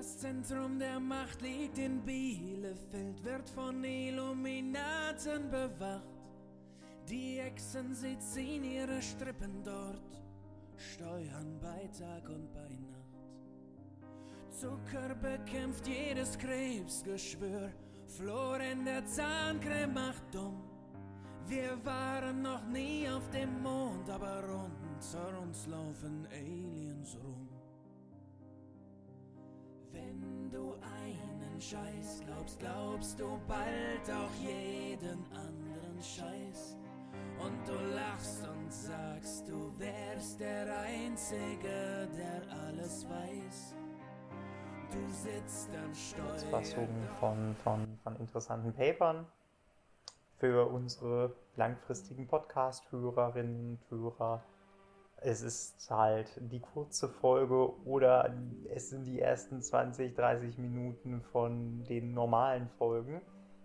Das Zentrum der Macht liegt in Bielefeld, wird von Illuminaten bewacht. Die Echsen, sie ziehen ihre Strippen dort, steuern bei Tag und bei Nacht. Zucker bekämpft jedes Krebsgeschwür, Flor in der Zahncreme macht dumm. Wir waren noch nie auf dem Mond, aber unter uns laufen Aliens rum. Scheiß glaubst, glaubst du bald auch jeden anderen Scheiß. Und du lachst und sagst, du wärst der Einzige, der alles weiß. Du sitzt am Steuer. Kurzfassungen von, von, von interessanten Papern für unsere langfristigen Podcast-Hörerinnen und Hörer. Es ist halt die kurze Folge oder es sind die ersten 20, 30 Minuten von den normalen Folgen,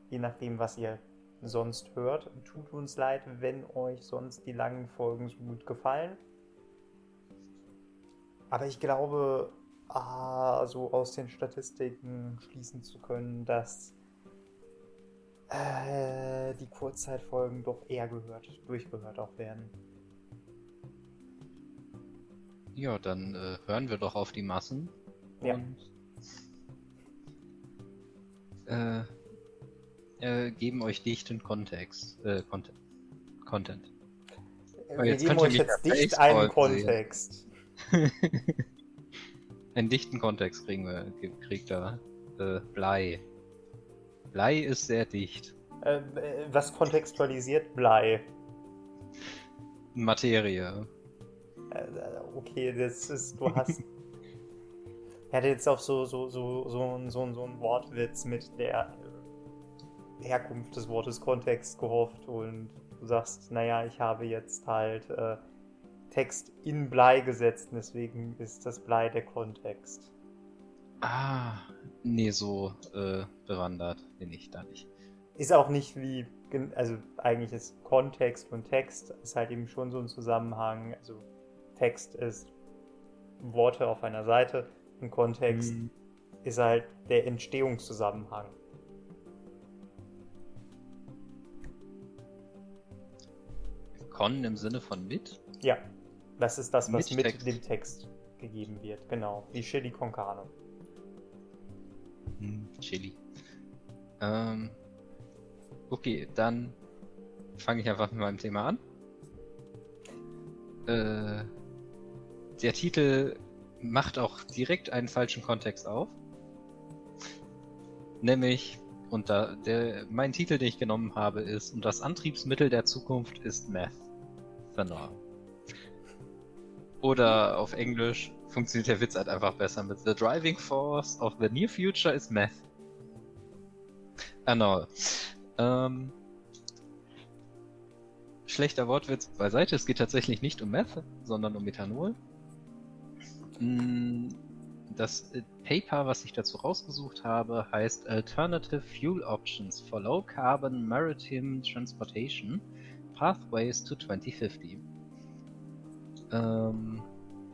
je nachdem, was ihr sonst hört. Tut uns leid, wenn euch sonst die langen Folgen so gut gefallen. Aber ich glaube, ah, so aus den Statistiken schließen zu können, dass äh, die Kurzzeitfolgen doch eher gehört, durchgehört auch werden. Ja, dann äh, hören wir doch auf die Massen. Ja. Und äh, äh, geben euch dichten Kontext. Äh, Content. Content. Wir jetzt geben euch jetzt Baseball einen. Kontext. Einen dichten Kontext kriegen wir, kriegt er äh, Blei. Blei ist sehr dicht. Äh, was kontextualisiert Blei? Materie. Äh, okay, das ist, du hast. ich hatte jetzt auf so, so, so, so, so, ein- so einen Wortwitz mit der Herkunft des Wortes Kontext gehofft und du sagst, naja, ich habe jetzt halt äh, Text in Blei gesetzt und deswegen ist das Blei der Kontext. Ah, nee, so äh, bewandert bin ich da nicht. Ist auch nicht wie, also eigentlich ist Kontext und Text ist halt eben schon so ein Zusammenhang. Also Text ist Worte auf einer Seite und Kontext Hm, ist halt der Entstehungszusammenhang. Con im Sinne von mit? Ja, das ist das, was Mit mit, dem Text gegeben wird. Genau, wie Chili con Carne. Hm, Chili. Ähm, okay, dann fange ich einfach mit meinem Thema an. Äh, der Titel macht auch direkt einen falschen Kontext auf. Nämlich, und da, der, mein Titel, den ich genommen habe, ist, und das Antriebsmittel der Zukunft ist Meth. Genau. Oder auf Englisch funktioniert der Witz halt einfach besser mit The driving force of the near future is Meth. Genau. Ähm, schlechter Wortwitz beiseite. Es geht tatsächlich nicht um Meth, sondern um Methanol. Mm, Das äh, Paper, was ich dazu rausgesucht habe, heißt Alternative Fuel Options for Low Carbon Maritime Transportation Pathways to 2050. Ähm,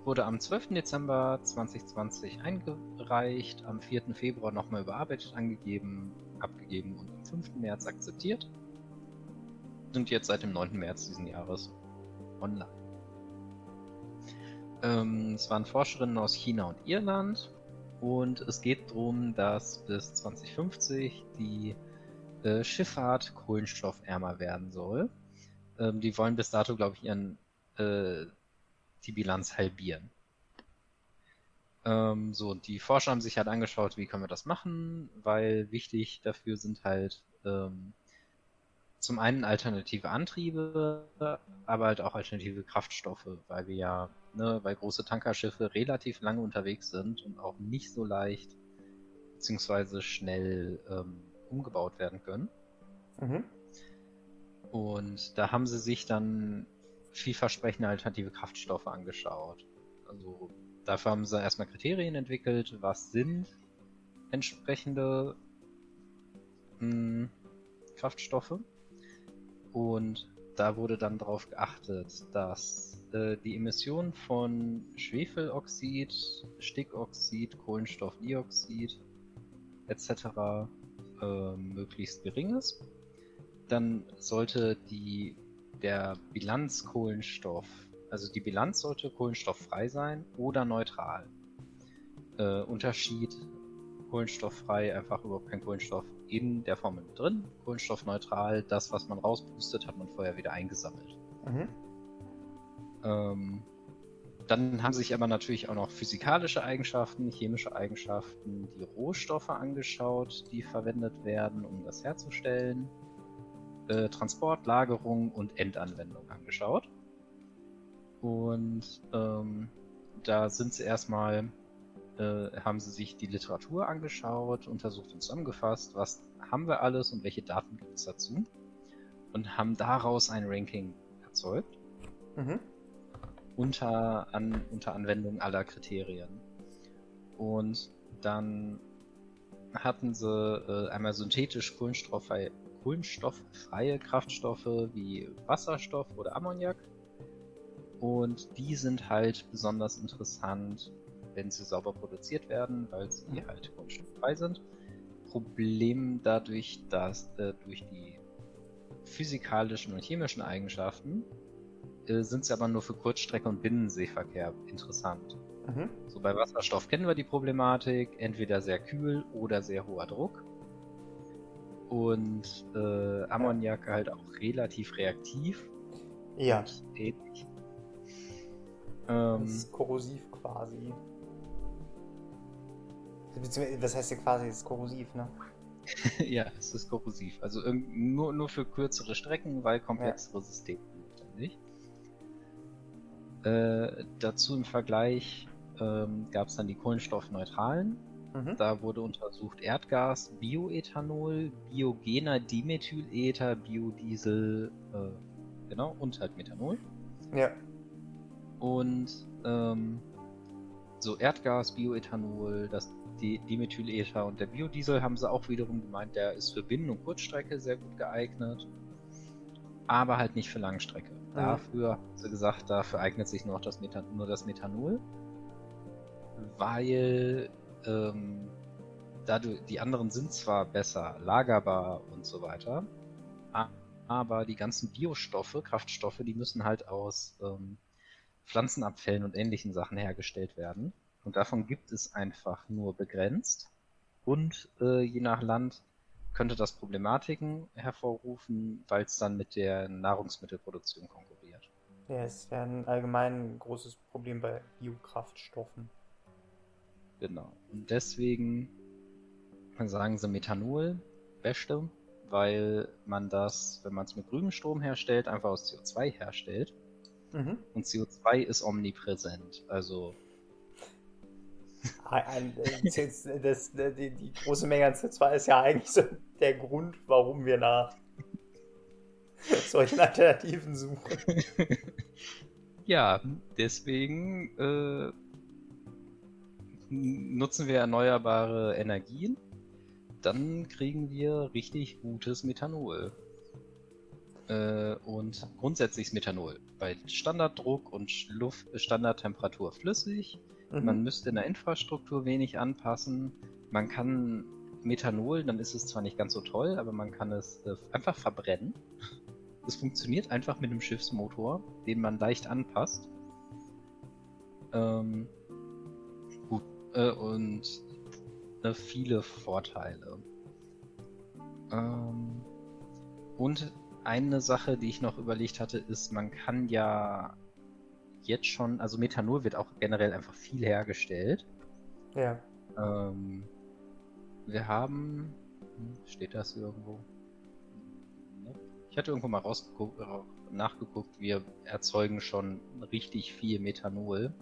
wurde am 12. Dezember 2020 eingereicht, am 4. Februar nochmal überarbeitet angegeben, abgegeben und am 5. März akzeptiert. Sind jetzt seit dem 9. März diesen Jahres online. Ähm, es waren Forscherinnen aus China und Irland und es geht darum, dass bis 2050 die äh, Schifffahrt kohlenstoffärmer werden soll. Ähm, die wollen bis dato, glaube ich, ihren äh, die Bilanz halbieren. Ähm, so, und die Forscher haben sich halt angeschaut, wie können wir das machen, weil wichtig dafür sind halt ähm, zum einen alternative Antriebe, aber halt auch alternative Kraftstoffe, weil wir ja, ne, weil große Tankerschiffe relativ lange unterwegs sind und auch nicht so leicht beziehungsweise schnell ähm, umgebaut werden können. Mhm. Und da haben sie sich dann vielversprechende alternative Kraftstoffe angeschaut. Also dafür haben sie erstmal Kriterien entwickelt, was sind entsprechende mh, Kraftstoffe. Und da wurde dann darauf geachtet, dass äh, die Emission von Schwefeloxid, Stickoxid, Kohlenstoffdioxid etc. Äh, möglichst gering ist. Dann sollte die, der Bilanzkohlenstoff, also die Bilanz sollte kohlenstofffrei sein oder neutral. Äh, Unterschied kohlenstofffrei, einfach überhaupt kein Kohlenstoff in der Formel drin. Kohlenstoffneutral, das, was man rauspustet, hat man vorher wieder eingesammelt. Mhm. Ähm, dann haben sich aber natürlich auch noch physikalische Eigenschaften, chemische Eigenschaften, die Rohstoffe angeschaut, die verwendet werden, um das herzustellen. Äh, Transport, Lagerung und Endanwendung angeschaut. Und ähm, da sind sie erstmal äh, haben sie sich die Literatur angeschaut, untersucht und zusammengefasst, was haben wir alles und welche Daten gibt es dazu. Und haben daraus ein Ranking erzeugt. Mhm. Unter, an, unter Anwendung aller Kriterien. Und dann hatten sie äh, einmal synthetisch kohlenstofffreie, kohlenstofffreie Kraftstoffe wie Wasserstoff oder Ammoniak. Und die sind halt besonders interessant wenn sie sauber produziert werden, weil sie mhm. halt kohlenstofffrei sind. Problem dadurch, dass äh, durch die physikalischen und chemischen Eigenschaften äh, sind sie aber nur für Kurzstrecke und Binnenseeverkehr interessant. Mhm. So bei Wasserstoff kennen wir die Problematik, entweder sehr kühl oder sehr hoher Druck. Und äh, Ammoniak ja. halt auch relativ reaktiv. Ja. Ähnlich. Ähm, das ist korrosiv quasi. Was heißt ja quasi, es ist korrosiv, ne? ja, es ist korrosiv. Also nur, nur für kürzere Strecken, weil komplexere ja. Systeme. Äh, dazu im Vergleich ähm, gab es dann die kohlenstoffneutralen. Mhm. Da wurde untersucht Erdgas, Bioethanol, biogener Dimethylether, Biodiesel, äh, genau, und halt Methanol. Ja. Und ähm, so Erdgas, Bioethanol, das die Dimethylether und der Biodiesel haben sie auch wiederum gemeint, der ist für Binnen- und Kurzstrecke sehr gut geeignet, aber halt nicht für Langstrecke. Mhm. Dafür haben sie gesagt, dafür eignet sich nur, das, Methan nur das Methanol, weil ähm, dadurch, die anderen sind zwar besser lagerbar und so weiter, aber die ganzen Biostoffe, Kraftstoffe, die müssen halt aus ähm, Pflanzenabfällen und ähnlichen Sachen hergestellt werden. Und davon gibt es einfach nur begrenzt. Und äh, je nach Land könnte das Problematiken hervorrufen, weil es dann mit der Nahrungsmittelproduktion konkurriert. Ja, ist ja ein allgemein großes Problem bei Biokraftstoffen. Genau. Und deswegen sagen sie Methanol, beste, weil man das, wenn man es mit grünem Strom herstellt, einfach aus CO2 herstellt. Mhm. Und CO2 ist omnipräsent. Also das, das, die, die, große Menge an CO2 ist ja eigentlich so der Grund, warum wir nach solchen Alternativen suchen. Ja, deswegen äh, nutzen wir erneuerbare Energien. Dann kriegen wir richtig gutes Methanol. Äh, und grundsätzlich ist Methanol bei Standarddruck und Luft, Standardtemperatur flüssig Mhm. Man müsste in der Infrastruktur wenig anpassen. Man kann Methanol, dann ist es zwar nicht ganz so toll, aber man kann es äh, einfach verbrennen. Es funktioniert einfach mit einem Schiffsmotor, den man leicht anpasst. Ähm, gut, äh, und äh, viele Vorteile. Ähm, und eine Sache, die ich noch überlegt hatte, ist, man kann ja jetzt schon, also Methanol wird auch generell einfach viel hergestellt. Ja. Ähm, wir haben, hm, steht das irgendwo? Ich hatte irgendwo mal rausgeguckt, nachgeguckt, wir erzeugen schon richtig viel Methanol,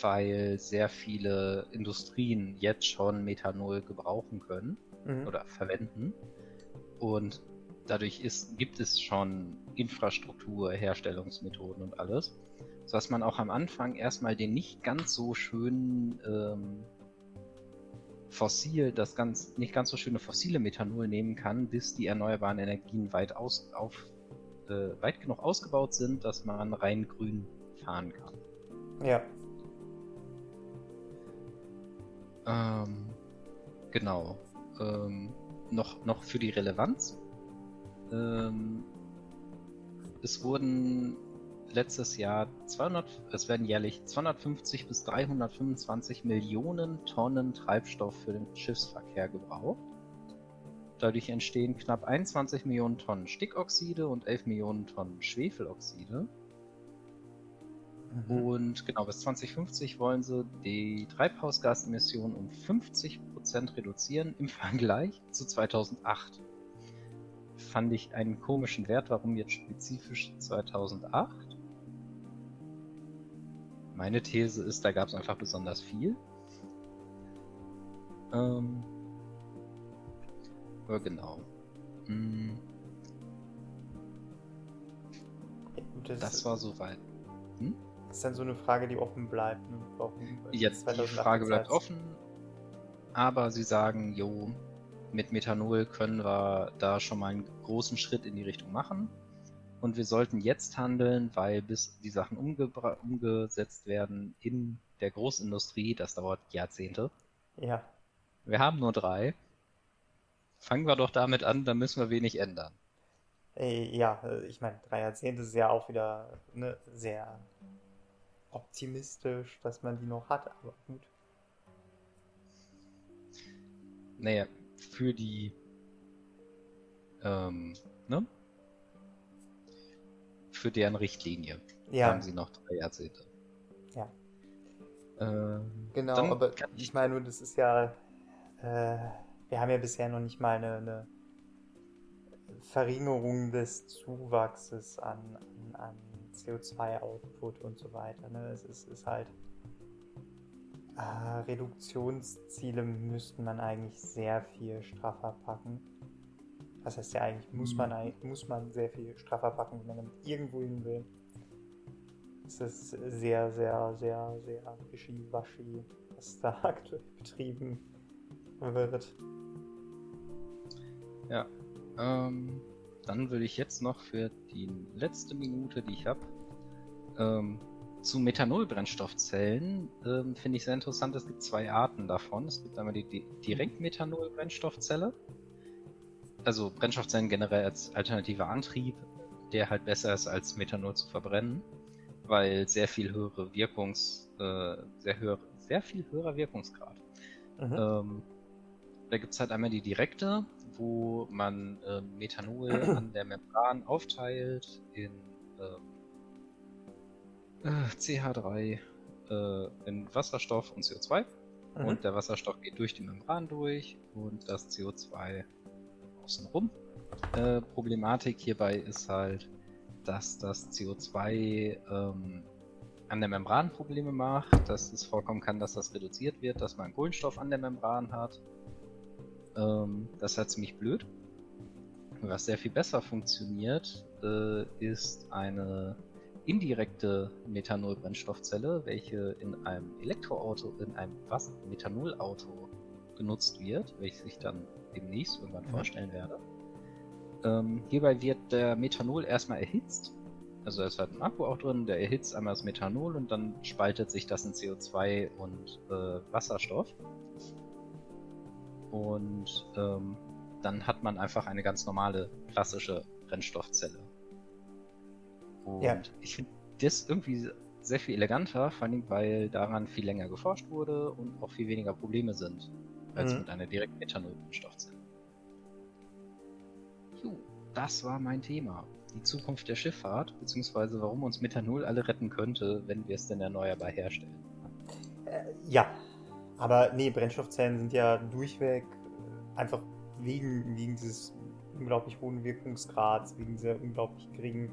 weil sehr viele Industrien jetzt schon Methanol gebrauchen können mhm. oder verwenden. Und dadurch ist, gibt es schon Infrastruktur, Herstellungsmethoden und alles sodass man auch am Anfang erstmal den nicht ganz so schönen ähm, Fossil, das ganz, nicht ganz so schöne fossile Methanol nehmen kann, bis die erneuerbaren Energien weit, aus, auf, äh, weit genug ausgebaut sind, dass man rein grün fahren kann. Ja. Ähm, genau. Ähm, noch, noch für die Relevanz. Ähm, es wurden letztes Jahr 200, es werden jährlich 250 bis 325 Millionen Tonnen Treibstoff für den Schiffsverkehr gebraucht. Dadurch entstehen knapp 21 Millionen Tonnen Stickoxide und 11 Millionen Tonnen Schwefeloxide. Mhm. Und genau bis 2050 wollen sie die Treibhausgasemissionen um 50% reduzieren im Vergleich zu 2008. Fand ich einen komischen Wert, warum jetzt spezifisch 2008? Meine These ist, da gab es einfach besonders viel. Ähm, aber genau. Hm. Das, das, war soweit. Hm? Das ist dann so eine Frage, die offen bleibt. Ne? Warum Jetzt die Frage bleibt offen, aber sie sagen, jo, mit Methanol können wir da schon mal einen großen Schritt in die Richtung machen. Und wir sollten jetzt handeln, weil bis die Sachen umgesetzt werden in der Großindustrie, das dauert Jahrzehnte. Ja. Wir haben nur drei. Fangen wir doch damit an, dann müssen wir wenig ändern. Ja, äh, ich meine, drei Jahrzehnte ist ja auch wieder ne, sehr optimistisch, dass man die noch hat, aber gut. Naja, für die ähm, ne? Für deren Richtlinie ja. haben sie noch drei Jahrzehnte. Ja. Ähm, genau, aber ich meine nur, das ist ja äh, wir haben ja bisher noch nicht mal eine, eine Verringerung des Zuwachses an, an, an CO2-Output und so weiter. Ne? Es ist, ist halt äh, Reduktionsziele müsste man eigentlich sehr viel straffer packen. Das heißt ja eigentlich muss man mhm. muss man sehr viel straffer packen, wenn man irgendwo hin will. Es ist sehr, sehr, sehr, sehr wischiwaschi, was da aktuell betrieben wird. Ja. Ähm, dann würde ich jetzt noch für die letzte Minute, die ich habe, ähm, zu Methanolbrennstoffzellen ähm, finde ich sehr interessant. Es gibt zwei Arten davon. Es gibt einmal die, die Direktmethanolbrennstoffzelle, also Brennstoffzellen generell als alternativer Antrieb, der halt besser ist als Methanol zu verbrennen, weil sehr viel höhere Wirkungs, äh, sehr höher, sehr viel höherer Wirkungsgrad. Mhm. Ähm, da gibt es halt einmal die direkte, wo man äh, Methanol an der Membran aufteilt in äh, CH3, äh, in Wasserstoff und CO2. Mhm. Und der Wasserstoff geht durch die Membran durch und das CO2 außenrum. Äh, Problematik hierbei ist halt, dass das CO2 ähm, an der Membran Probleme macht, dass es vorkommen kann, dass das reduziert wird, dass man Kohlenstoff an der Membran hat ähm, das ist halt ziemlich blöd. Was sehr viel besser funktioniert, äh, ist eine indirekte Methanolbrennstoffzelle, welche in einem Elektroauto, in einem was Methanolauto genutzt wird, welches ich dann demnächst irgendwann mhm. vorstellen werde. Ähm, hierbei wird der Methanol erstmal erhitzt. Also es hat ein Akku auch drin, der erhitzt einmal das Methanol und dann spaltet sich das in CO2 und äh, Wasserstoff. Und ähm, dann hat man einfach eine ganz normale, klassische Brennstoffzelle. Und ja. ich finde das irgendwie sehr viel eleganter, vor allem weil daran viel länger geforscht wurde und auch viel weniger Probleme sind, als mhm. mit einer direkten Methanol-Brennstoffzelle. Jo, das war mein Thema. Die Zukunft der Schifffahrt, beziehungsweise warum uns Methanol alle retten könnte, wenn wir es denn erneuerbar herstellen. Äh, ja, aber nee, Brennstoffzellen sind ja durchweg äh, einfach wegen, wegen dieses unglaublich hohen Wirkungsgrads, wegen dieser unglaublich geringen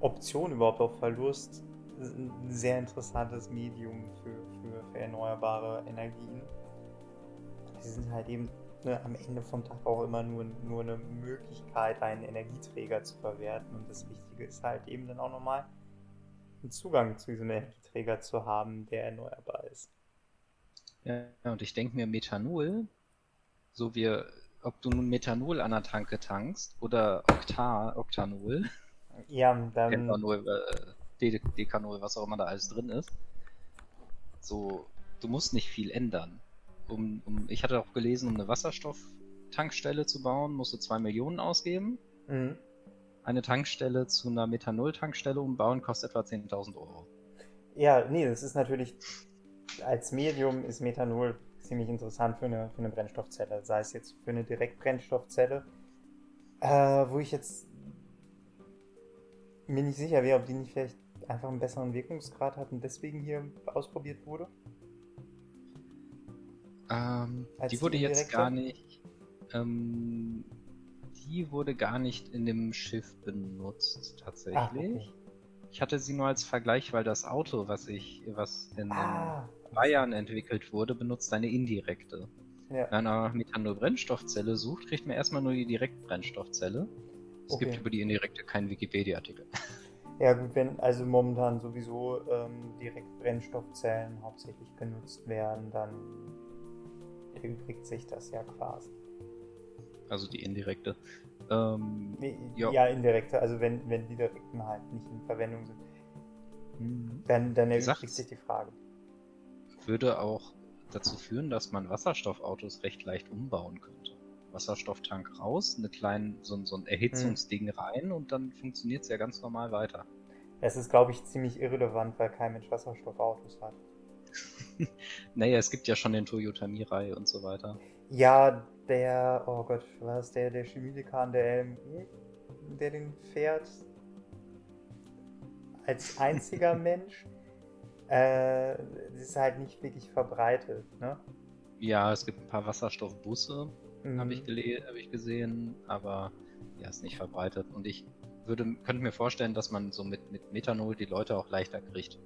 Option überhaupt auf Verlust ein sehr interessantes Medium für, für, für erneuerbare Energien. Sie sind halt eben ne, am Ende vom Tag auch immer nur, nur eine Möglichkeit, einen Energieträger zu verwerten. Und das Wichtige ist halt eben dann auch nochmal einen Zugang zu diesem Energieträger zu haben, der erneuerbar ist. Ja, und ich denke mir, Methanol, so wie, ob du nun Methanol an der Tanke tankst oder Okta, Oktanol. Ja, dann. Nur, äh, De Dekanol, was auch immer da alles drin ist. So, du musst nicht viel ändern. Um, um, ich hatte auch gelesen, um eine Wasserstofftankstelle zu bauen, musst du 2 Millionen ausgeben. Mhm. Eine Tankstelle zu einer Methanol-Tankstelle umbauen kostet etwa 10.000 Euro. Ja, nee, das ist natürlich, als Medium ist Methanol ziemlich interessant für eine, für eine Brennstoffzelle. Sei es jetzt für eine Direktbrennstoffzelle, äh, wo ich jetzt mir nicht sicher wäre, ob die nicht vielleicht einfach einen besseren Wirkungsgrad hat und deswegen hier ausprobiert wurde. Ähm, die wurde jetzt gar nicht. Ähm, die wurde gar nicht in dem Schiff benutzt, tatsächlich. Ah, okay. Ich hatte sie nur als Vergleich, weil das Auto, was ich, was in ah, Bayern entwickelt wurde, benutzt eine indirekte. Ja. Wenn man nach Methanol-Brennstoffzelle sucht, kriegt man erstmal nur die Direktbrennstoffzelle. Es okay. gibt über die indirekte keinen Wikipedia-Artikel. Ja gut, wenn also momentan sowieso ähm, Direktbrennstoffzellen hauptsächlich genutzt werden, dann erübrigt sich das ja quasi. Also die indirekte. Ähm, ja. ja, indirekte, also wenn, wenn die direkten halt nicht in Verwendung sind. Mhm. Dann, dann erübrigt sich die Frage. Würde auch dazu führen, dass man Wasserstoffautos recht leicht umbauen könnte. Wasserstofftank raus, eine kleine, so, so ein Erhitzungsding hm. rein und dann funktioniert es ja ganz normal weiter. Es ist, glaube ich, ziemlich irrelevant, weil kein Mensch Wasserstoffautos hat. naja, es gibt ja schon den Toyota Mirai und so weiter. Ja, der, oh Gott, was der, der Chemiedekan der LMU, der den fährt, als einziger Mensch, äh, ist halt nicht wirklich verbreitet, ne? Ja, es gibt ein paar Wasserstoffbusse, mhm. habe ich, hab ich gesehen, aber ja, ist nicht verbreitet. Und ich würde, könnte mir vorstellen, dass man so mit, mit Methanol die Leute auch leichter kriegt.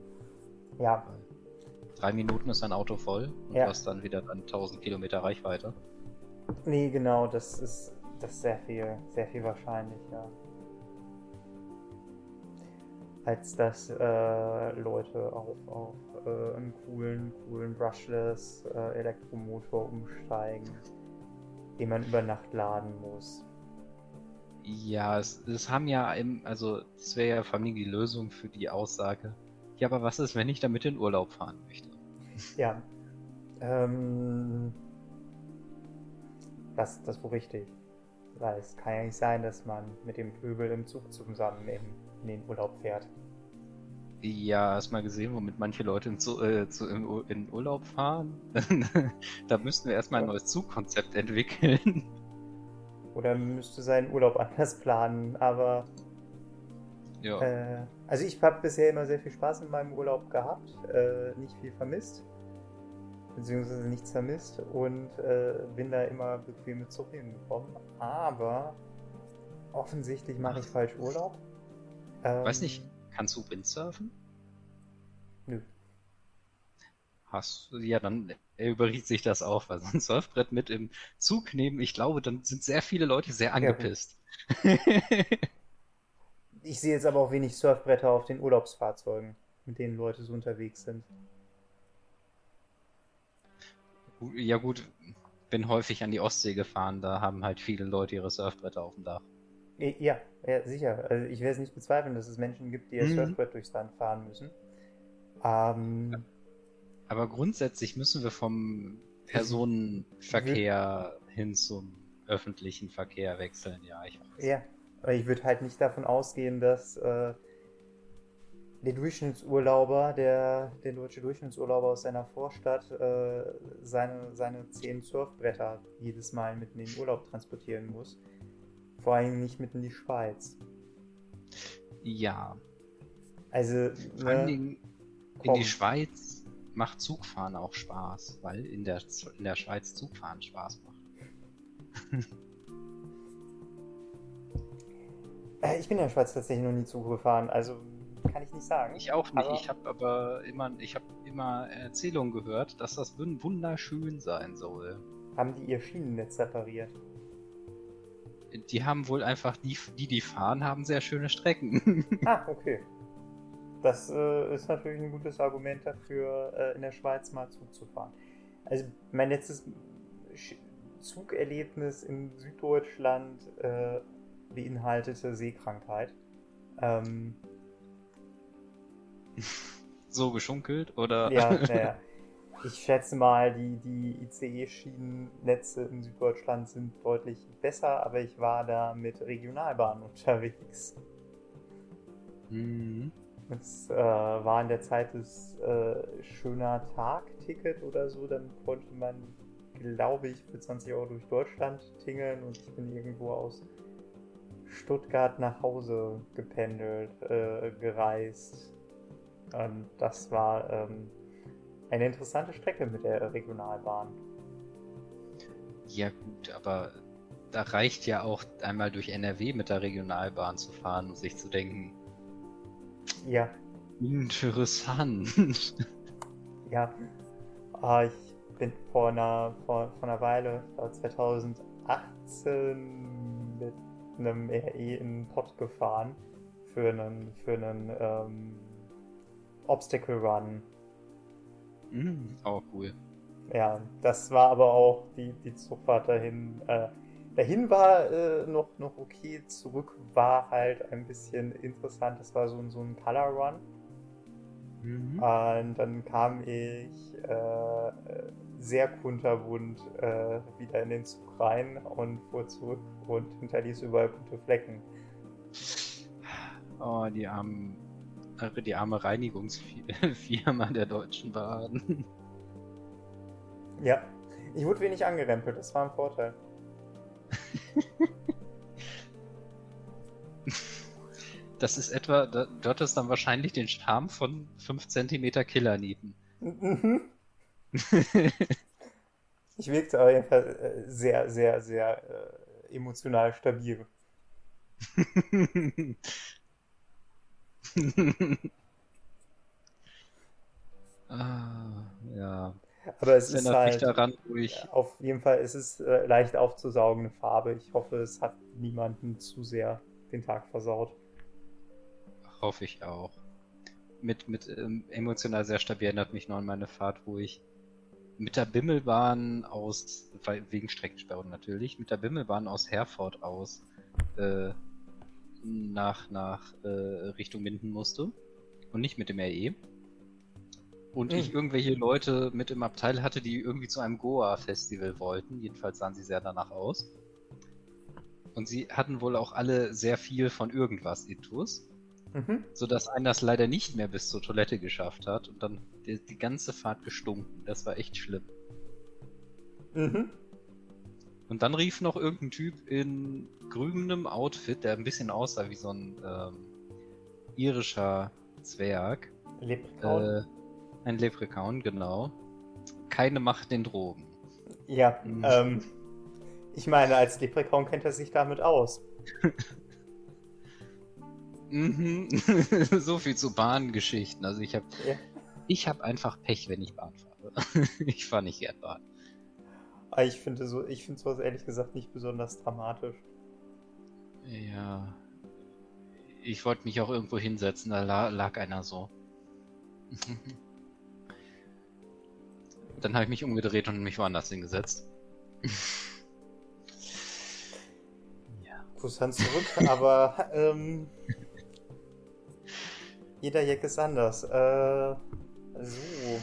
Ja. Drei Minuten ist ein Auto voll und ja. du hast dann wieder dann 1000 Kilometer Reichweite. Nee, genau, das ist, das ist sehr viel, sehr viel wahrscheinlicher. Als dass äh, Leute auf, auf äh, einen coolen, coolen Brushless äh, Elektromotor umsteigen, den man über Nacht laden muss. Ja, es, es haben ja im, also es wäre ja vor allem die Lösung für die Aussage. Ja, aber was ist, wenn ich damit in Urlaub fahren möchte? Ja. Ähm, das, das wohl richtig. Weil es kann ja nicht sein, dass man mit dem Pöbel im Zug zusammen in, in den Urlaub fährt. Ja, hast mal gesehen, womit manche Leute in, zu, äh, zu, in, in Urlaub fahren? da müssten wir erstmal ein neues Zugkonzept entwickeln. Oder müsste seinen Urlaub anders planen, aber. Ja. Äh, also ich habe bisher immer sehr viel Spaß in meinem Urlaub gehabt, äh, nicht viel vermisst beziehungsweise nichts vermisst und äh, bin da immer bequem mit Zug hingekommen. Aber offensichtlich mache ich falsch Urlaub. Ähm, Weiß nicht, kannst du Windsurfen? Nö. Hast du, ja, dann überriecht sich das auch, weil so ein Surfbrett mit im Zug nehmen, ich glaube, dann sind sehr viele Leute sehr angepisst. Ja, ich sehe jetzt aber auch wenig Surfbretter auf den Urlaubsfahrzeugen, mit denen Leute so unterwegs sind. Ja gut, bin häufig an die Ostsee gefahren, da haben halt viele Leute ihre Surfbretter auf dem Dach. Ja, ja sicher. Also ich werde es nicht bezweifeln, dass es Menschen gibt, die ihr mhm. Surfbrett durchs Land fahren müssen. Ähm, Aber grundsätzlich müssen wir vom Personenverkehr hin zum öffentlichen Verkehr wechseln, ja, ich weiß. Ja, aber ich würde halt nicht davon ausgehen, dass äh, der Durchschnittsurlauber, der, der deutsche Durchschnittsurlauber aus seiner Vorstadt, äh, seine, seine zehn Surfbretter jedes Mal mit in den Urlaub transportieren muss. Vor allem nicht mit in die Schweiz. Ja. Also. Vor allen ne, Dingen in die Schweiz macht Zugfahren auch Spaß, weil in der, in der Schweiz Zugfahren Spaß macht. Äh, ich bin in der Schweiz tatsächlich noch nie Zug gefahren, also kann ich nicht sagen. Ich auch nicht. Aber ich habe aber immer, ich habe immer Erzählungen gehört, dass das wunderschön sein soll. Haben die ihr Schienennetz separiert? Die haben wohl einfach, die, die, die fahren, haben sehr schöne Strecken. ah, okay. Das äh, ist natürlich ein gutes Argument dafür, äh, in der Schweiz mal Zug zu fahren. Also mein letztes Zugerlebnis in Süddeutschland äh, beinhaltete Seekrankheit. Ähm, so geschunkelt, oder? Ja, naja. Ich schätze mal, die, die ICE-Schienennetze in Süddeutschland sind deutlich besser, aber ich war da mit Regionalbahnen unterwegs. Mhm. Es äh, war in der Zeit des äh, schöner Tag-Ticket oder so, dann konnte man, glaube ich, für 20 Euro durch Deutschland tingeln und ich bin irgendwo aus Stuttgart nach Hause gependelt, äh, gereist. Und das war ähm, eine interessante Strecke mit der Regionalbahn. Ja gut, aber da reicht ja auch einmal durch NRW mit der Regionalbahn zu fahren und sich zu denken. Ja. Interessant. ja. Ah, ich bin vor einer, vor, vor einer Weile, 2018, mit einem RE in Pott gefahren für einen, für einen ähm, Obstacle Run Mhm, auch cool. Ja, das war aber auch die, die Zugfahrt dahin. Äh, dahin war äh, noch, noch okay, zurück war halt ein bisschen interessant. Das war so, so ein Color Run. Mhm. Und dann kam ich äh, sehr kunterbunt äh, wieder in den Zug rein und fuhr zurück und hinterließ überall bunte Flecken. Oh, die armen die arme Reinigungsfirma der Deutschen Bahn. Ja, ich wurde wenig angerempelt, das war ein Vorteil. Das ist etwa, dort ist dann wahrscheinlich den Charme von 5 cm Killernieten. Mhm. ich wirkte auf jeden Fall äh, sehr, sehr, sehr äh, emotional stabil. ah, ja. Aber es ist halt, daran, wo ich... Auf jeden Fall ist es äh, leicht aufzusaugende Farbe. Ich hoffe, es hat niemanden zu sehr den Tag versaut. Hoffe ich auch. Mit, mit ähm, emotional sehr stabil erinnert mich noch an meine Fahrt, wo ich mit der Bimmelbahn aus, wegen Streckensperrung natürlich, mit der Bimmelbahn aus Herford aus äh, nach, nach äh, Richtung Minden musste und nicht mit dem RE. Und hm. ich irgendwelche Leute mit im Abteil hatte, die irgendwie zu einem Goa-Festival wollten. Jedenfalls sahen sie sehr danach aus. Und sie hatten wohl auch alle sehr viel von irgendwas Intus. Mhm. Sodass einer das leider nicht mehr bis zur Toilette geschafft hat und dann die, die ganze Fahrt gestunken. Das war echt schlimm. Mhm. Und dann rief noch irgendein Typ in grünem Outfit, der ein bisschen aussah wie so ein ähm, irischer Zwerg. Leprechaun. Äh, ein Leprechaun, genau. Keine Macht den Drogen. Ja, mhm. ähm, ich meine, als Leprechaun kennt er sich damit aus. mhm. so viel zu Bahngeschichten. Also ich habe ja. ich habe einfach Pech, wenn ich Bahn fahre. ich fahre nicht gern Bahn. Ah, ich finde so, ich finde sowas ehrlich gesagt nicht besonders dramatisch. Ja. Ich wollte mich auch irgendwo hinsetzen, da lag einer so. Dann habe ich mich umgedreht und mich woanders hingesetzt. ja. Kusshand zurück, aber ähm, jeder Jack ist anders. Äh, so.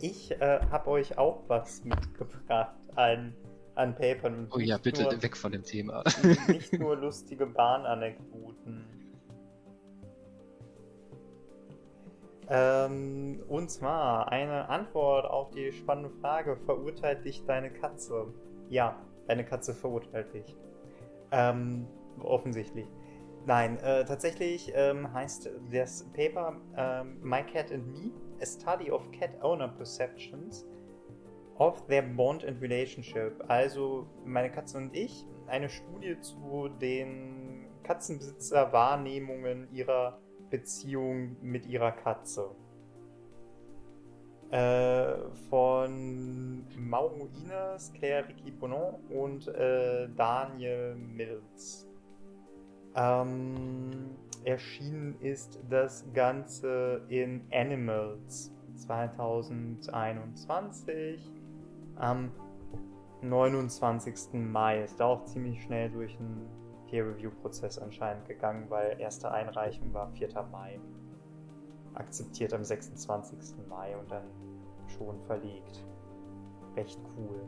Ich äh, habe euch auch was mitgebracht an, an Papern. Und oh ja, bitte nur, weg von dem Thema. nicht nur lustige Bahnanekdoten. Ähm, und zwar eine Antwort auf die spannende Frage: Verurteilt dich deine Katze? Ja, deine Katze verurteilt dich. Ähm, offensichtlich. Nein, äh, tatsächlich ähm, heißt das Paper ähm, My Cat and Me a study of cat owner perceptions of their bond and relationship. Also meine Katze und ich, eine Studie zu den Katzenbesitzer-Wahrnehmungen ihrer Beziehung mit ihrer Katze. Äh, von Mauro Ines, Claire Ricky Bonon und äh, Daniel Mills. Ähm, erschienen ist das Ganze in Animals 2021 am 29. Mai. Ist auch ziemlich schnell durch einen Peer-Review-Prozess anscheinend gegangen, weil erste Einreichung war 4. Mai. akzeptiert am 26. Mai und dann schon verlegt. Recht cool.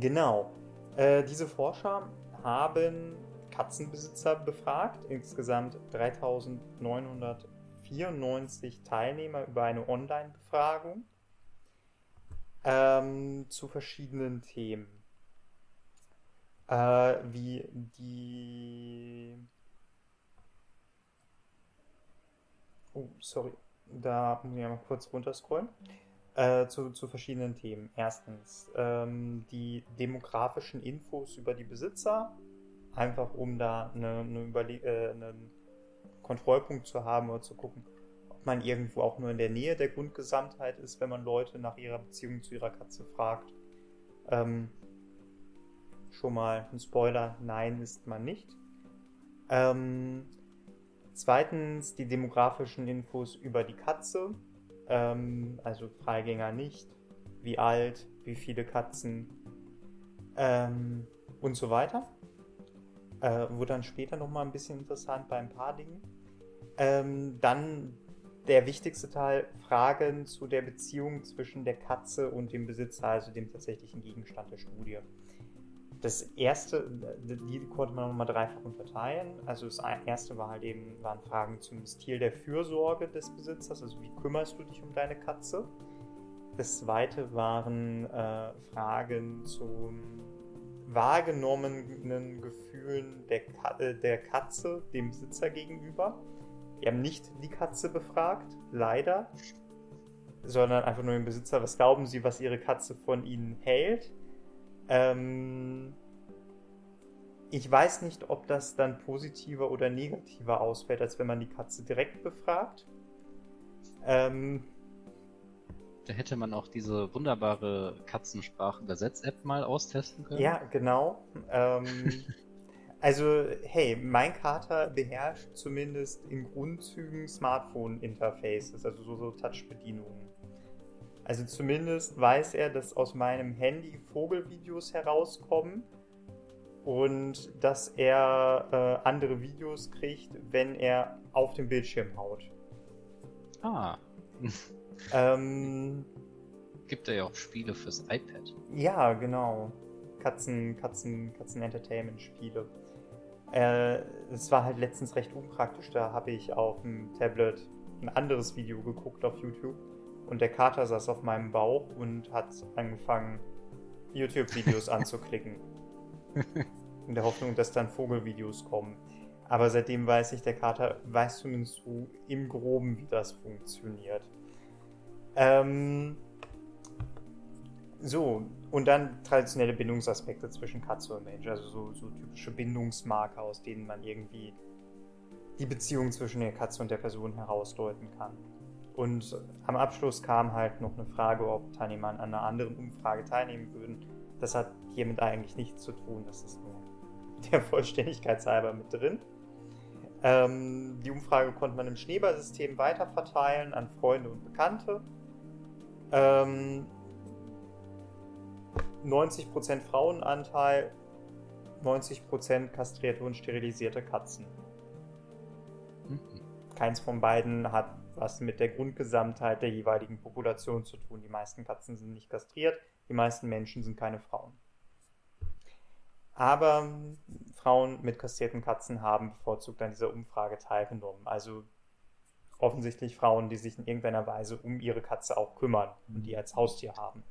Genau. Äh, diese Forscher haben Katzenbesitzer befragt, insgesamt 3994 Teilnehmer über eine Online-Befragung ähm, zu verschiedenen Themen. Äh, wie die. Oh, sorry. Da muss ich mal kurz runterscrollen. Äh, zu, zu verschiedenen Themen. Erstens ähm, die demografischen Infos über die Besitzer, einfach um da eine, eine äh, einen Kontrollpunkt zu haben oder zu gucken, ob man irgendwo auch nur in der Nähe der Grundgesamtheit ist, wenn man Leute nach ihrer Beziehung zu ihrer Katze fragt. Ähm, schon mal ein Spoiler, nein ist man nicht. Ähm, zweitens die demografischen Infos über die Katze, ähm, also Freigänger nicht, wie alt, wie viele Katzen ähm, und so weiter. Äh, wurde dann später nochmal ein bisschen interessant bei ein paar Dingen. Ähm, dann der wichtigste Teil, Fragen zu der Beziehung zwischen der Katze und dem Besitzer, also dem tatsächlichen Gegenstand der Studie. Das erste, die konnte man nochmal dreifach unterteilen. Also das erste war halt eben, waren Fragen zum Stil der Fürsorge des Besitzers, also wie kümmerst du dich um deine Katze? Das zweite waren äh, Fragen zum wahrgenommenen Gefühlen der, Ka äh, der Katze dem Besitzer gegenüber. Die haben nicht die Katze befragt, leider, sondern einfach nur den Besitzer, was glauben sie, was ihre Katze von ihnen hält. Ähm, ich weiß nicht, ob das dann positiver oder negativer ausfällt, als wenn man die Katze direkt befragt. Ähm, da hätte man auch diese wunderbare Katzensprachen-Übersetz-App mal austesten können. Ja, genau. Ähm, Also, hey, mein Kater beherrscht zumindest in Grundzügen Smartphone-Interfaces, also so, so Touch-Bedienungen. Also zumindest weiß er, dass aus meinem Handy Vogelvideos herauskommen und dass er äh, andere Videos kriegt, wenn er auf den Bildschirm haut. Ah. ähm, Gibt er ja auch Spiele fürs iPad. Ja, genau. Katzen, Katzen, Katzen-Entertainment-Spiele. Äh, es war halt letztens recht unpraktisch. Da habe ich auf dem Tablet ein anderes Video geguckt auf YouTube und der Kater saß auf meinem Bauch und hat angefangen, YouTube-Videos anzuklicken. In der Hoffnung, dass dann Vogelvideos kommen. Aber seitdem weiß ich, der Kater weiß zumindest so im Groben, wie das funktioniert. Ähm, so, und dann traditionelle Bindungsaspekte zwischen Katze und Mensch, also so, so typische Bindungsmarker, aus denen man irgendwie die Beziehung zwischen der Katze und der Person herausdeuten kann. Und am Abschluss kam halt noch eine Frage, ob Teilnehmer an einer anderen Umfrage teilnehmen würden. Das hat hiermit eigentlich nichts zu tun, das ist nur der Vollständigkeit halber mit drin. Ähm, die Umfrage konnte man im Schneeballsystem weiterverteilen an Freunde und Bekannte. Ähm, 90% Frauenanteil, 90% kastrierte und sterilisierte Katzen. Mhm. Keins von beiden hat was mit der Grundgesamtheit der jeweiligen Population zu tun. Die meisten Katzen sind nicht kastriert, die meisten Menschen sind keine Frauen. Aber Frauen mit kastrierten Katzen haben bevorzugt an dieser Umfrage teilgenommen. Also offensichtlich Frauen, die sich in irgendeiner Weise um ihre Katze auch kümmern und die als Haustier haben.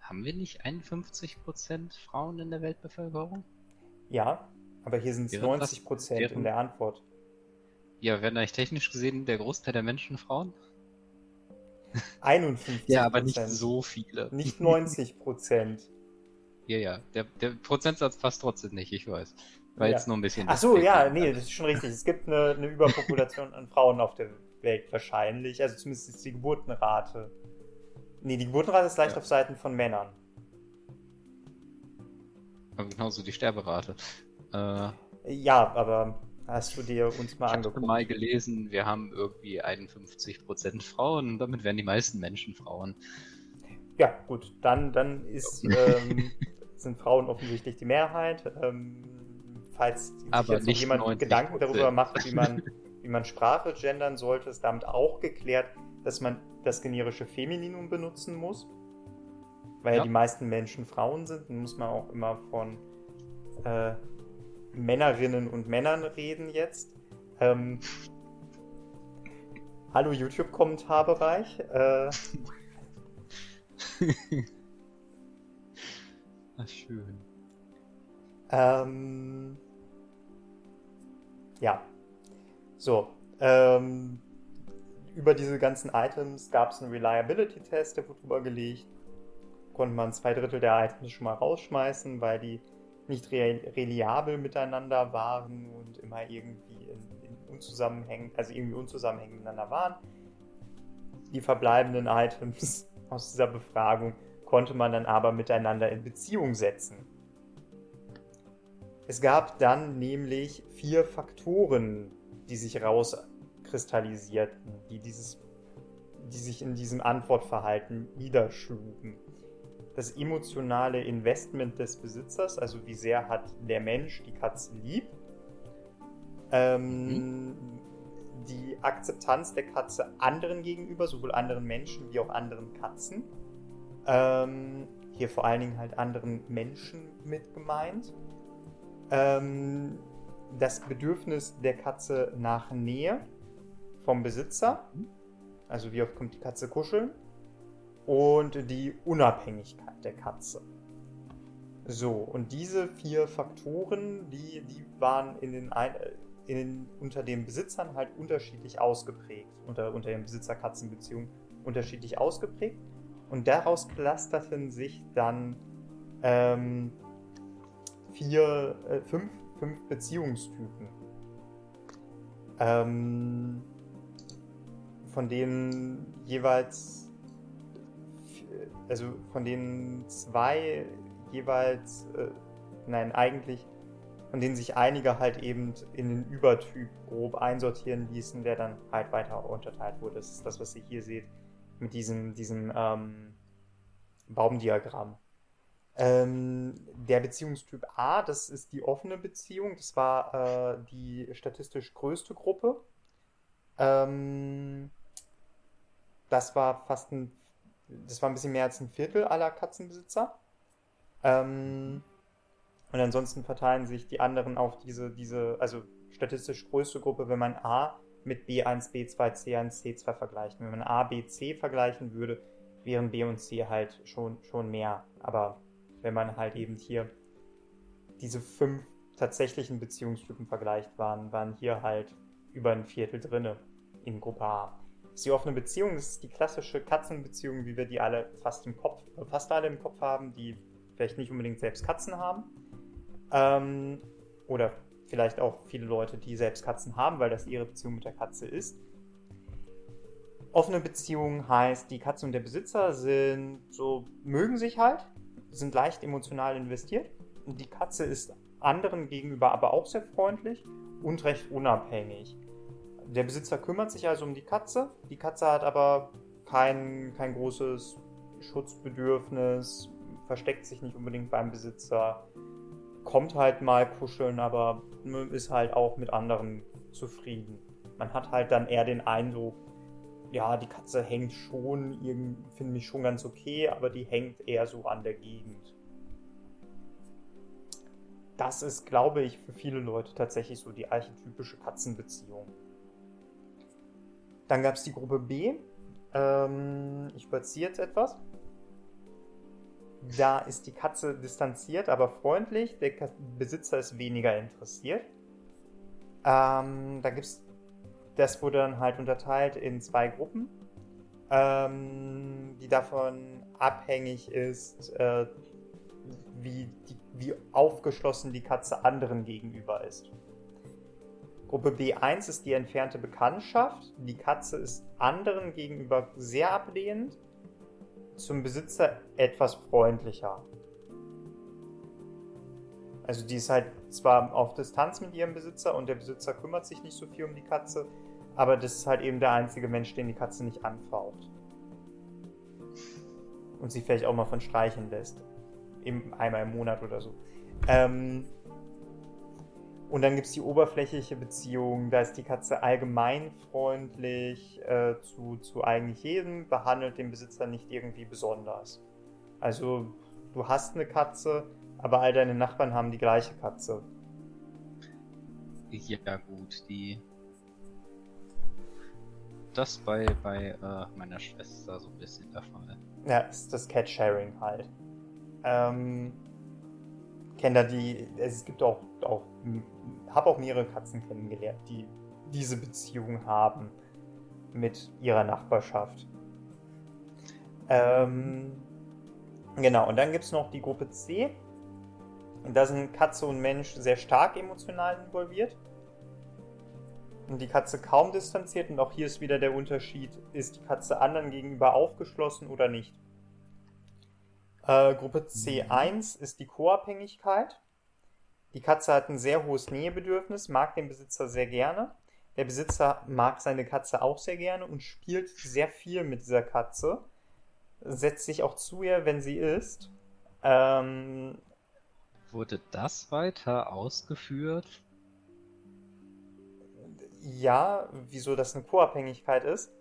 Haben wir nicht 51% Frauen in der Weltbevölkerung? Ja, aber hier sind es 90% während... in der Antwort. Ja, werden eigentlich technisch gesehen der Großteil der Menschen Frauen? 51. ja, aber nicht so viele. Nicht 90% ja, ja. Der, der, Prozentsatz passt trotzdem nicht, ich weiß. War ja. jetzt nur ein bisschen. Ach so, ja, nee, das ist schon richtig. Es gibt eine, eine Überpopulation an Frauen auf der Welt wahrscheinlich. Also zumindest ist die Geburtenrate Nee, die Geburtenrate ist leicht ja. auf Seiten von Männern. Aber genauso die Sterberate. Äh, ja, aber hast du dir uns mal ich angeguckt? Ich habe mal gelesen, wir haben irgendwie 51% Frauen und damit wären die meisten Menschen Frauen. Ja, gut, dann, dann ist, ähm, sind Frauen offensichtlich die Mehrheit. Ähm, falls sich jetzt noch jemand Gedanken darüber macht, wie man wie man Sprache gendern sollte, ist damit auch geklärt, dass man das generische Femininum benutzen muss. Weil ja, die meisten Menschen Frauen sind, dann muss man auch immer von äh, Männerinnen und Männern reden jetzt. Ähm, hallo YouTube-Kommentarbereich. Äh, Ach, schön. Ähm, ja. So. Ähm, über diese ganzen Items gab es einen Reliability-Test, der wurde drüber gelegt. Konnte man zwei Drittel der Items schon mal rausschmeißen, weil die nicht re reliabel miteinander waren und immer irgendwie in, in unzusammenhängen, also irgendwie unzusammenhängend miteinander waren. Die verbleibenden Items aus dieser Befragung konnte man dann aber miteinander in Beziehung setzen. Es gab dann nämlich vier Faktoren, die sich rauskristallisierten, die, dieses, die sich in diesem Antwortverhalten niederschlugen. Das emotionale Investment des Besitzers, also wie sehr hat der Mensch die Katze lieb. Ähm, mhm. Die Akzeptanz der Katze anderen gegenüber, sowohl anderen Menschen wie auch anderen Katzen. Ähm, hier vor allen Dingen halt anderen Menschen mit gemeint ähm, das Bedürfnis der Katze nach Nähe vom Besitzer, also wie oft kommt die Katze kuscheln, und die Unabhängigkeit der Katze. So, und diese vier Faktoren, die, die waren in den, in den, unter den Besitzern halt unterschiedlich ausgeprägt, unter, unter den Besitzer-Katzen-Beziehungen unterschiedlich ausgeprägt. Und daraus clusterten sich dann ähm, vier, äh, fünf, fünf Beziehungstypen. Ähm, von denen jeweils, also von denen zwei jeweils, äh, nein, eigentlich, von denen sich einige halt eben in den Übertyp grob einsortieren ließen, der dann halt weiter unterteilt wurde. Das ist das, was ihr hier seht, mit diesem, diesem ähm, Baumdiagramm. Ähm, der Beziehungstyp A, das ist die offene Beziehung, das war äh, die statistisch größte Gruppe. Ähm, das war fast ein, das war ein bisschen mehr als ein Viertel aller Katzenbesitzer. Ähm, und ansonsten verteilen sich die anderen auf diese, diese, also statistisch größte Gruppe, wenn man A mit B1, B2, C1, C2 vergleicht. Wenn man A, B, C vergleichen würde, wären B und C halt schon, schon mehr. Aber wenn man halt eben hier diese fünf tatsächlichen Beziehungstypen vergleicht, waren, waren hier halt über ein Viertel drinne in Gruppe A. Das ist die offene Beziehung, das ist die klassische Katzenbeziehung, wie wir die alle fast im Kopf, fast alle im Kopf haben, die vielleicht nicht unbedingt selbst Katzen haben. Ähm, oder vielleicht auch viele Leute, die selbst Katzen haben, weil das ihre Beziehung mit der Katze ist. Offene Beziehung heißt, die Katze und der Besitzer sind so, mögen sich halt, sind leicht emotional investiert. Die Katze ist anderen gegenüber aber auch sehr freundlich und recht unabhängig. Der Besitzer kümmert sich also um die Katze. Die Katze hat aber kein, kein großes Schutzbedürfnis, versteckt sich nicht unbedingt beim Besitzer, kommt halt mal kuscheln, aber ist halt auch mit anderen zufrieden. Man hat halt dann eher den Eindruck, ja, die Katze hängt schon, finde ich schon ganz okay, aber die hängt eher so an der Gegend. Das ist, glaube ich, für viele Leute tatsächlich so die archetypische Katzenbeziehung. Dann gab es die Gruppe B. Ähm, ich überziehe jetzt etwas. Da ist die Katze distanziert, aber freundlich. Der Besitzer ist weniger interessiert. Ähm, da gibt es das wurde dann halt unterteilt in zwei Gruppen, ähm, die davon abhängig ist, äh, wie, die, wie aufgeschlossen die Katze anderen gegenüber ist. Gruppe B1 ist die entfernte Bekanntschaft. Die Katze ist anderen gegenüber sehr ablehnend, zum Besitzer etwas freundlicher. Also die ist halt zwar auf Distanz mit ihrem Besitzer und der Besitzer kümmert sich nicht so viel um die Katze, aber das ist halt eben der einzige Mensch, den die Katze nicht anfaucht. Und sie vielleicht auch mal von streicheln lässt. Eben einmal im Monat oder so. Ähm Und dann gibt es die oberflächliche Beziehung, da ist die Katze allgemein freundlich äh, zu, zu eigentlich jedem, behandelt den Besitzer nicht irgendwie besonders. Also du hast eine Katze, aber all deine Nachbarn haben die gleiche Katze. Ja gut, die das bei, bei äh, meiner Schwester so ein bisschen der Fall. Ja, ist das Cat-Sharing halt. Ähm, kenne da die, es gibt auch, auch habe auch mehrere Katzen kennengelernt, die diese Beziehung haben mit ihrer Nachbarschaft. Ähm, genau, und dann gibt es noch die Gruppe C. Da sind Katze und Mensch sehr stark emotional involviert die Katze kaum distanziert. Und auch hier ist wieder der Unterschied, ist die Katze anderen gegenüber aufgeschlossen oder nicht. Äh, Gruppe C1 ist die Co-Abhängigkeit. Die Katze hat ein sehr hohes Nähebedürfnis, mag den Besitzer sehr gerne. Der Besitzer mag seine Katze auch sehr gerne und spielt sehr viel mit dieser Katze. Setzt sich auch zu ihr, wenn sie isst. Ähm, Wurde das weiter ausgeführt? Ja, wieso das eine Co-Abhängigkeit ist?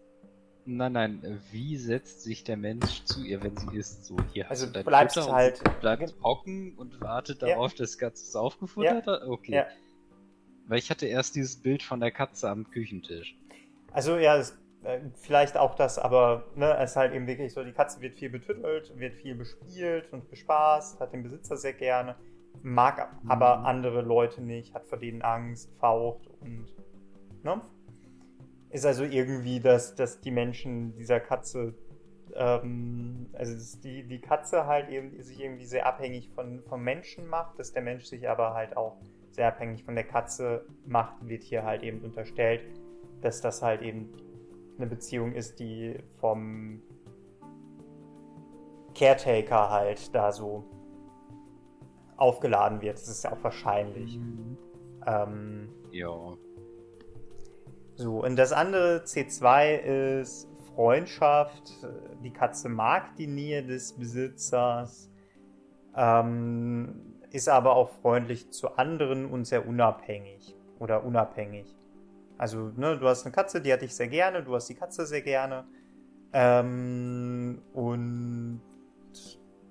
Nein, nein, wie setzt sich der Mensch zu ihr, wenn sie isst? So, hier also hast du bleibst Futter halt und bleibt hocken und wartet darauf, ja. dass Katze es aufgefuttert ja. hat? Okay. Ja. Weil ich hatte erst dieses Bild von der Katze am Küchentisch. Also ja, das, äh, vielleicht auch das, aber ne, es ist halt eben wirklich so, die Katze wird viel betüttelt, wird viel bespielt und bespaßt, hat den Besitzer sehr gerne, mag mhm. aber andere Leute nicht, hat vor denen Angst, faucht und Ne? Ist also irgendwie, dass, dass die Menschen dieser Katze, ähm, also die, die Katze halt eben sich irgendwie sehr abhängig von, vom Menschen macht, dass der Mensch sich aber halt auch sehr abhängig von der Katze macht, wird hier halt eben unterstellt, dass das halt eben eine Beziehung ist, die vom Caretaker halt da so aufgeladen wird. Das ist ja auch wahrscheinlich. Mhm. Ähm, ja. So, und das andere C2 ist Freundschaft. Die Katze mag die Nähe des Besitzers, ähm, ist aber auch freundlich zu anderen und sehr unabhängig oder unabhängig. Also, ne, du hast eine Katze, die hat dich sehr gerne, du hast die Katze sehr gerne. Ähm, und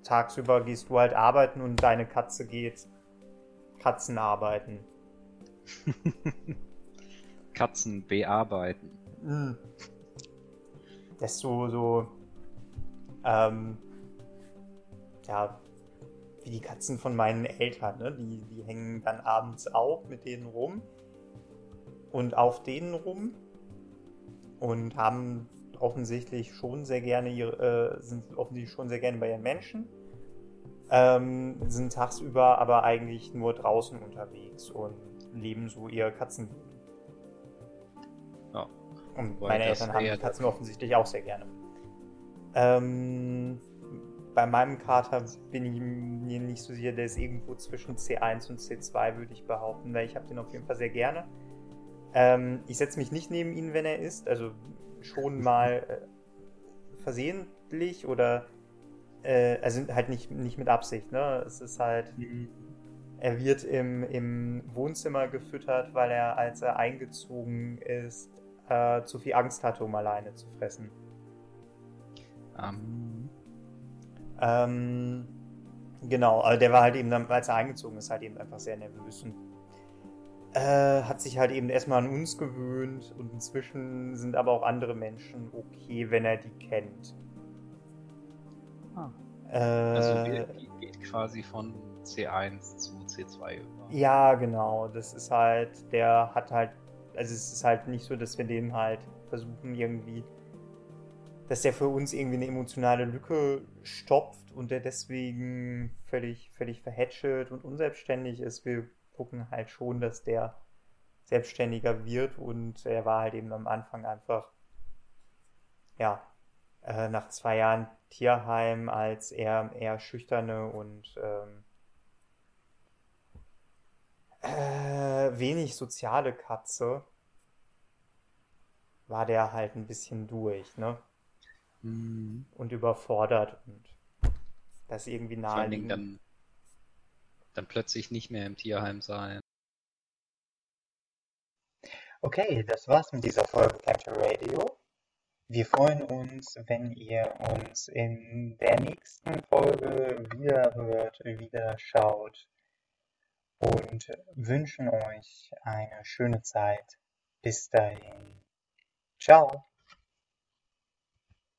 tagsüber gehst du halt arbeiten und deine Katze geht Katzen arbeiten. Katzen bearbeiten. Mhm. Das ist so, so ähm, ja, wie die Katzen von meinen Eltern, ne? die, die hängen dann abends auf mit denen rum und auf denen rum und haben offensichtlich schon sehr gerne ihre, äh, sind offensichtlich schon sehr gerne bei ihren Menschen, ähm, sind tagsüber aber eigentlich nur draußen unterwegs und leben so ihr Katzenleben. Und Wobei meine Eltern haben die Katzen offensichtlich auch sehr gerne. Ähm, bei meinem Kater bin ich mir nicht so sicher, der ist irgendwo zwischen C1 und C2, würde ich behaupten, weil ich habe den auf jeden Fall sehr gerne. Ähm, ich setze mich nicht neben ihn, wenn er isst, also schon mal äh, versehentlich oder äh, also halt nicht, nicht mit Absicht, ne? Es ist halt. Mhm. Er wird im, im Wohnzimmer gefüttert, weil er, als er eingezogen ist, äh, zu viel Angst hatte, um alleine zu fressen. Um. Ähm, genau, also der war halt eben dann, als er eingezogen ist, halt eben einfach sehr nervös und äh, hat sich halt eben erstmal an uns gewöhnt und inzwischen sind aber auch andere Menschen okay, wenn er die kennt. Ah. Äh, also geht quasi von C1 zu C2 über. Ja, genau. Das ist halt, der hat halt also es ist halt nicht so, dass wir den halt versuchen irgendwie, dass der für uns irgendwie eine emotionale Lücke stopft und der deswegen völlig, völlig verhätschelt und unselbstständig ist. Wir gucken halt schon, dass der selbstständiger wird und er war halt eben am Anfang einfach, ja, äh, nach zwei Jahren Tierheim als eher, eher schüchterne und ähm, äh, wenig soziale Katze war der halt ein bisschen durch, ne? Mhm. Und überfordert und das irgendwie naheliegend. Dann, dann plötzlich nicht mehr im Tierheim sein. Okay, das war's mit dieser Folge Capture Radio. Wir freuen uns, wenn ihr uns in der nächsten Folge wieder hört, wieder schaut und wünschen euch eine schöne Zeit. Bis dahin. Ciao.